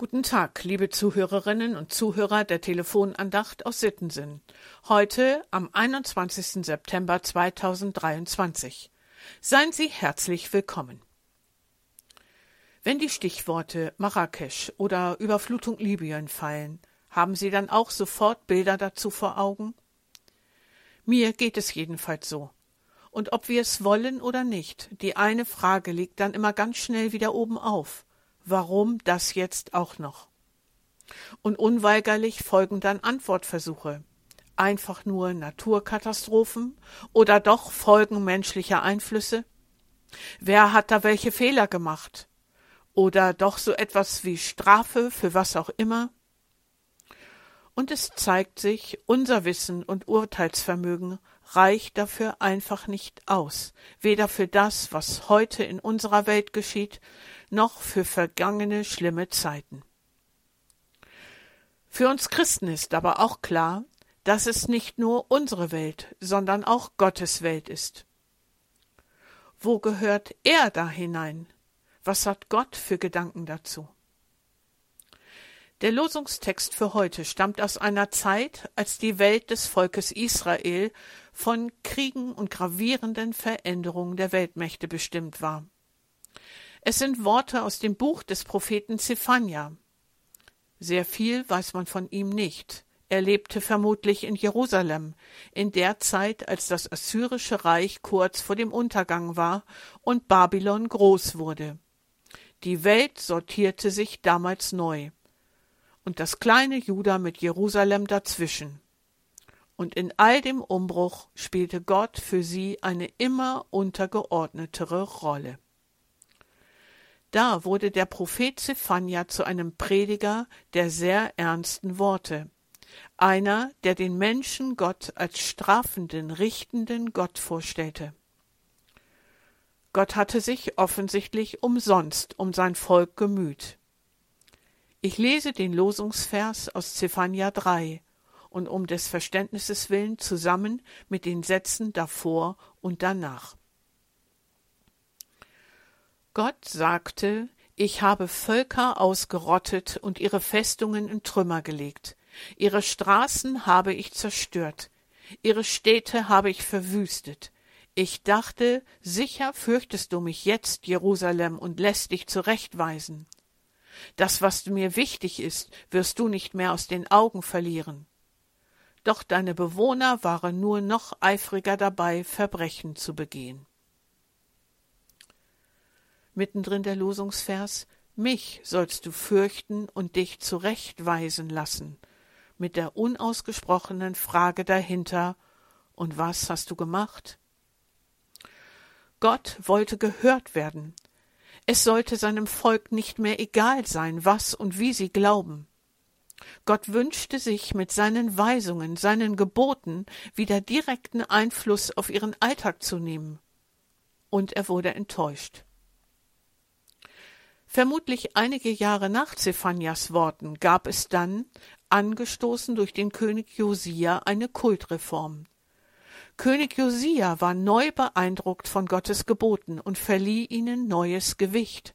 Guten Tag, liebe Zuhörerinnen und Zuhörer der Telefonandacht aus Sittensinn. Heute am 21. September 2023. Seien Sie herzlich willkommen. Wenn die Stichworte Marrakesch oder Überflutung Libyen fallen, haben Sie dann auch sofort Bilder dazu vor Augen? Mir geht es jedenfalls so. Und ob wir es wollen oder nicht, die eine Frage liegt dann immer ganz schnell wieder oben auf warum das jetzt auch noch? Und unweigerlich folgen dann Antwortversuche. Einfach nur Naturkatastrophen oder doch Folgen menschlicher Einflüsse? Wer hat da welche Fehler gemacht? Oder doch so etwas wie Strafe für was auch immer? Und es zeigt sich, unser Wissen und Urteilsvermögen reicht dafür einfach nicht aus, weder für das, was heute in unserer Welt geschieht, noch für vergangene schlimme Zeiten. Für uns Christen ist aber auch klar, dass es nicht nur unsere Welt, sondern auch Gottes Welt ist. Wo gehört er da hinein? Was hat Gott für Gedanken dazu? Der Losungstext für heute stammt aus einer Zeit, als die Welt des Volkes Israel von Kriegen und gravierenden Veränderungen der Weltmächte bestimmt war. Es sind Worte aus dem Buch des Propheten Zephania. Sehr viel weiß man von ihm nicht. Er lebte vermutlich in Jerusalem, in der Zeit, als das assyrische Reich kurz vor dem Untergang war und Babylon groß wurde. Die Welt sortierte sich damals neu. Und das kleine Juda mit Jerusalem dazwischen. Und in all dem Umbruch spielte Gott für sie eine immer untergeordnetere Rolle. Da wurde der Prophet Zephania zu einem Prediger der sehr ernsten Worte, einer, der den Menschen Gott als strafenden, richtenden Gott vorstellte. Gott hatte sich offensichtlich umsonst um sein Volk gemüht. Ich lese den Losungsvers aus Zephania 3 und um des Verständnisses willen zusammen mit den Sätzen davor und danach. Gott sagte, ich habe Völker ausgerottet und ihre Festungen in Trümmer gelegt. Ihre Straßen habe ich zerstört. Ihre Städte habe ich verwüstet. Ich dachte, sicher fürchtest du mich jetzt, Jerusalem, und lässt dich zurechtweisen. Das, was mir wichtig ist, wirst du nicht mehr aus den Augen verlieren. Doch deine Bewohner waren nur noch eifriger dabei, Verbrechen zu begehen mittendrin der Losungsvers, mich sollst du fürchten und dich zurechtweisen lassen, mit der unausgesprochenen Frage dahinter, und was hast du gemacht? Gott wollte gehört werden. Es sollte seinem Volk nicht mehr egal sein, was und wie sie glauben. Gott wünschte sich mit seinen Weisungen, seinen Geboten wieder direkten Einfluss auf ihren Alltag zu nehmen. Und er wurde enttäuscht. Vermutlich einige Jahre nach Zephanias Worten gab es dann, angestoßen durch den König Josia, eine Kultreform. König Josia war neu beeindruckt von Gottes Geboten und verlieh ihnen neues Gewicht.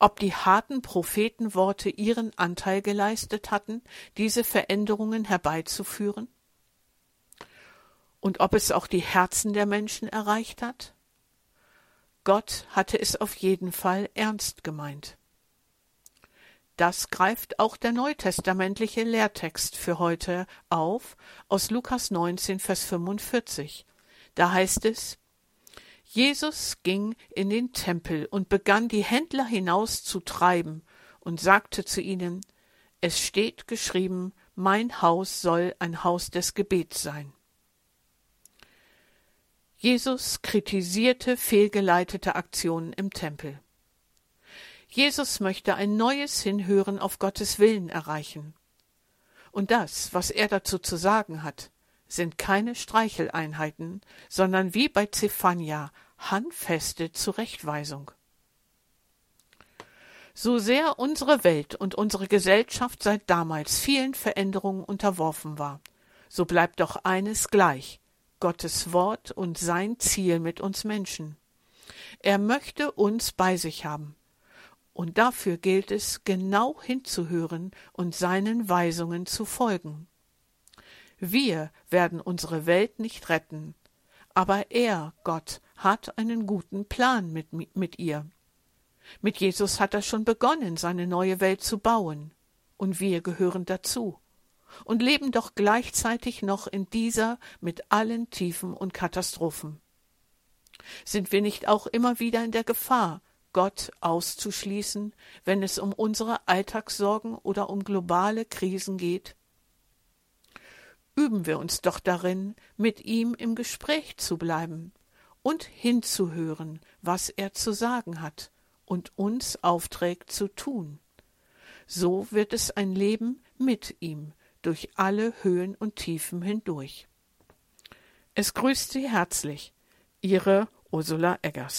Ob die harten Prophetenworte ihren Anteil geleistet hatten, diese Veränderungen herbeizuführen? Und ob es auch die Herzen der Menschen erreicht hat? Gott hatte es auf jeden Fall ernst gemeint. Das greift auch der neutestamentliche Lehrtext für heute auf aus Lukas 19, Vers 45. Da heißt es, Jesus ging in den Tempel und begann die Händler hinaus zu treiben und sagte zu ihnen, es steht geschrieben, mein Haus soll ein Haus des Gebets sein. Jesus kritisierte fehlgeleitete Aktionen im Tempel. Jesus möchte ein neues Hinhören auf Gottes Willen erreichen. Und das, was er dazu zu sagen hat, sind keine Streicheleinheiten, sondern wie bei Zephania handfeste Zurechtweisung. So sehr unsere Welt und unsere Gesellschaft seit damals vielen Veränderungen unterworfen war, so bleibt doch eines gleich, Gottes Wort und sein Ziel mit uns Menschen. Er möchte uns bei sich haben. Und dafür gilt es, genau hinzuhören und seinen Weisungen zu folgen. Wir werden unsere Welt nicht retten, aber er, Gott, hat einen guten Plan mit, mit ihr. Mit Jesus hat er schon begonnen, seine neue Welt zu bauen, und wir gehören dazu und leben doch gleichzeitig noch in dieser mit allen Tiefen und Katastrophen. Sind wir nicht auch immer wieder in der Gefahr, Gott auszuschließen, wenn es um unsere Alltagssorgen oder um globale Krisen geht? Üben wir uns doch darin, mit ihm im Gespräch zu bleiben und hinzuhören, was er zu sagen hat und uns aufträgt zu tun. So wird es ein Leben mit ihm durch alle Höhen und Tiefen hindurch. Es grüßt Sie herzlich, Ihre Ursula Eggers.